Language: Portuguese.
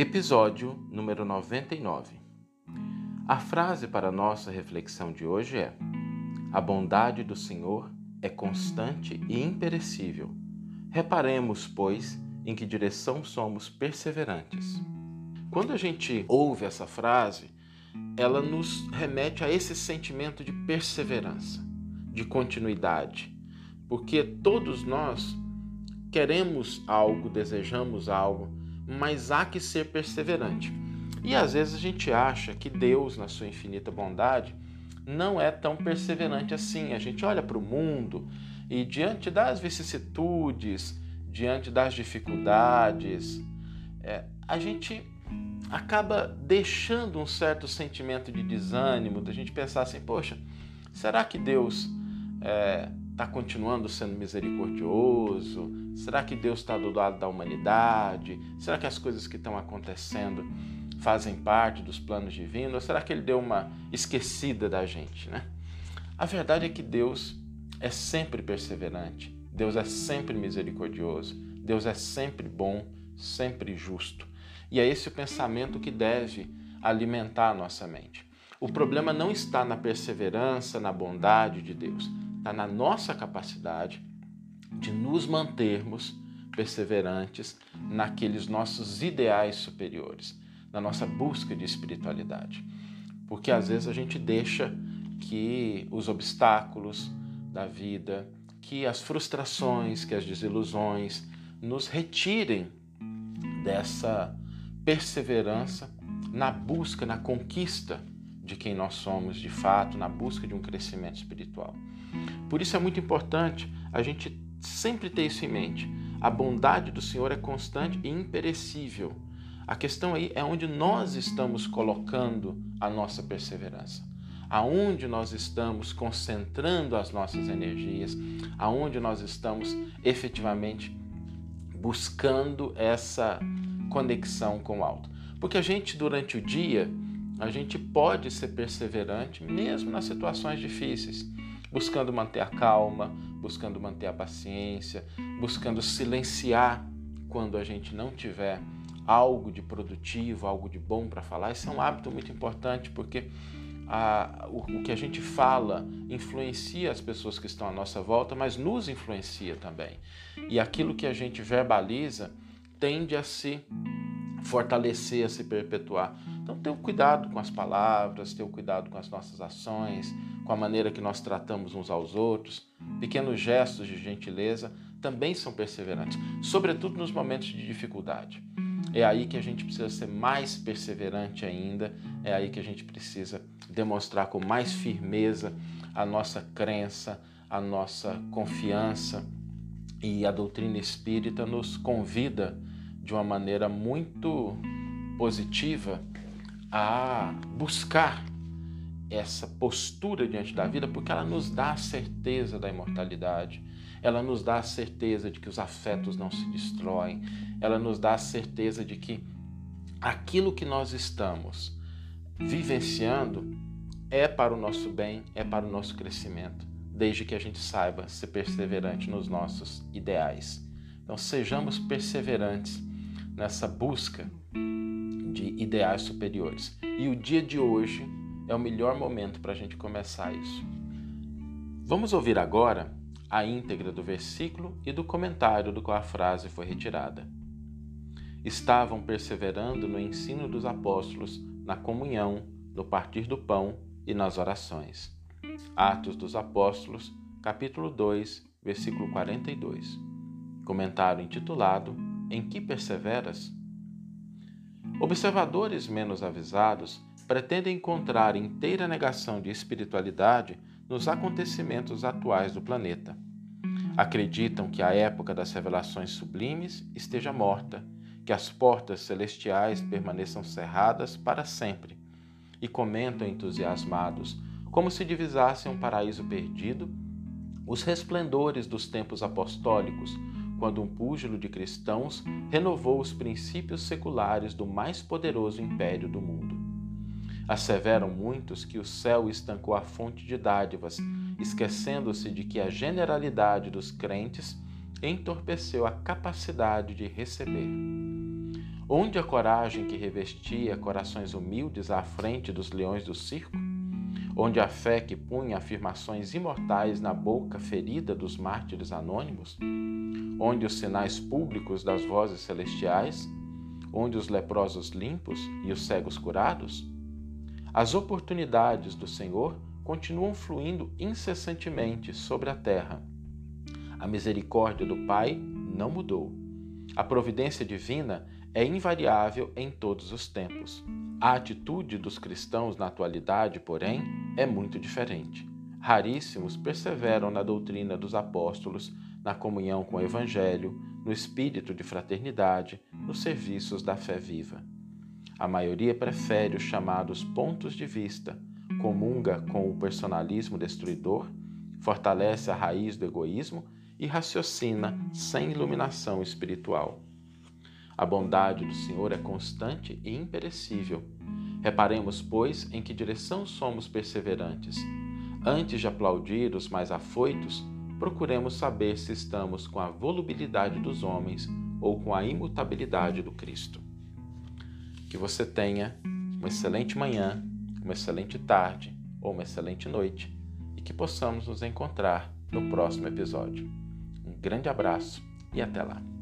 Episódio número 99. A frase para nossa reflexão de hoje é: A bondade do Senhor é constante e imperecível. Reparemos, pois, em que direção somos perseverantes. Quando a gente ouve essa frase, ela nos remete a esse sentimento de perseverança, de continuidade, porque todos nós queremos algo, desejamos algo, mas há que ser perseverante. E às vezes a gente acha que Deus, na sua infinita bondade, não é tão perseverante assim. A gente olha para o mundo e, diante das vicissitudes, diante das dificuldades, é, a gente acaba deixando um certo sentimento de desânimo, da gente pensar assim: poxa, será que Deus está é, tá continuando sendo misericordioso? Será que Deus está do lado da humanidade? Será que as coisas que estão acontecendo fazem parte dos planos divinos? Ou será que Ele deu uma esquecida da gente? Né? A verdade é que Deus é sempre perseverante, Deus é sempre misericordioso, Deus é sempre bom, sempre justo. E é esse o pensamento que deve alimentar a nossa mente. O problema não está na perseverança, na bondade de Deus, está na nossa capacidade de nos mantermos perseverantes naqueles nossos ideais superiores, na nossa busca de espiritualidade. Porque às vezes a gente deixa que os obstáculos da vida, que as frustrações, que as desilusões nos retirem dessa perseverança na busca, na conquista de quem nós somos de fato, na busca de um crescimento espiritual. Por isso é muito importante a gente sempre ter isso em mente. A bondade do Senhor é constante e imperecível. A questão aí é onde nós estamos colocando a nossa perseverança. Aonde nós estamos concentrando as nossas energias, aonde nós estamos efetivamente buscando essa conexão com o alto. Porque a gente durante o dia, a gente pode ser perseverante mesmo nas situações difíceis buscando manter a calma, buscando manter a paciência, buscando silenciar quando a gente não tiver algo de produtivo, algo de bom para falar. Isso é um hábito muito importante porque a, o, o, que a gente fala influencia as pessoas que estão à nossa volta, mas nos influencia também. E aquilo que a gente verbaliza tende a se fortalecer, a se perpetuar. Então, tenha cuidado com as palavras, tenha cuidado com as nossas ações, com a maneira que nós tratamos uns aos outros. Pequenos gestos de gentileza também são perseverantes, sobretudo nos momentos de dificuldade. É aí que a gente precisa ser mais perseverante ainda, é aí que a gente precisa demonstrar com mais firmeza a nossa crença, a nossa confiança. E a doutrina espírita nos convida de uma maneira muito positiva a buscar essa postura diante da vida, porque ela nos dá a certeza da imortalidade, ela nos dá a certeza de que os afetos não se destroem, ela nos dá a certeza de que aquilo que nós estamos vivenciando é para o nosso bem, é para o nosso crescimento, desde que a gente saiba ser perseverante nos nossos ideais. Então, sejamos perseverantes nessa busca de ideais superiores. E o dia de hoje é o melhor momento para a gente começar isso. Vamos ouvir agora a íntegra do versículo e do comentário do qual a frase foi retirada. Estavam perseverando no ensino dos apóstolos, na comunhão, no partir do pão e nas orações. Atos dos Apóstolos, capítulo 2, versículo 42. Comentário intitulado Em que perseveras? Observadores menos avisados pretendem encontrar inteira negação de espiritualidade nos acontecimentos atuais do planeta. Acreditam que a época das revelações sublimes esteja morta, que as portas celestiais permaneçam cerradas para sempre, e comentam entusiasmados, como se divisassem um paraíso perdido, os resplendores dos tempos apostólicos, quando um púgilo de cristãos renovou os princípios seculares do mais poderoso império do mundo. Asseveram muitos que o céu estancou a fonte de dádivas, esquecendo-se de que a generalidade dos crentes entorpeceu a capacidade de receber. Onde a coragem que revestia corações humildes à frente dos leões do circo? Onde a fé que punha afirmações imortais na boca ferida dos mártires anônimos? Onde os sinais públicos das vozes celestiais? Onde os leprosos limpos e os cegos curados? As oportunidades do Senhor continuam fluindo incessantemente sobre a terra. A misericórdia do Pai não mudou. A providência divina é invariável em todos os tempos. A atitude dos cristãos na atualidade, porém, é muito diferente. Raríssimos perseveram na doutrina dos apóstolos, na comunhão com o Evangelho, no espírito de fraternidade, nos serviços da fé viva. A maioria prefere os chamados pontos de vista, comunga com o personalismo destruidor, fortalece a raiz do egoísmo e raciocina sem iluminação espiritual. A bondade do Senhor é constante e imperecível. Reparemos, pois, em que direção somos perseverantes. Antes de aplaudir os mais afoitos, procuremos saber se estamos com a volubilidade dos homens ou com a imutabilidade do Cristo. Que você tenha uma excelente manhã, uma excelente tarde ou uma excelente noite e que possamos nos encontrar no próximo episódio. Um grande abraço e até lá!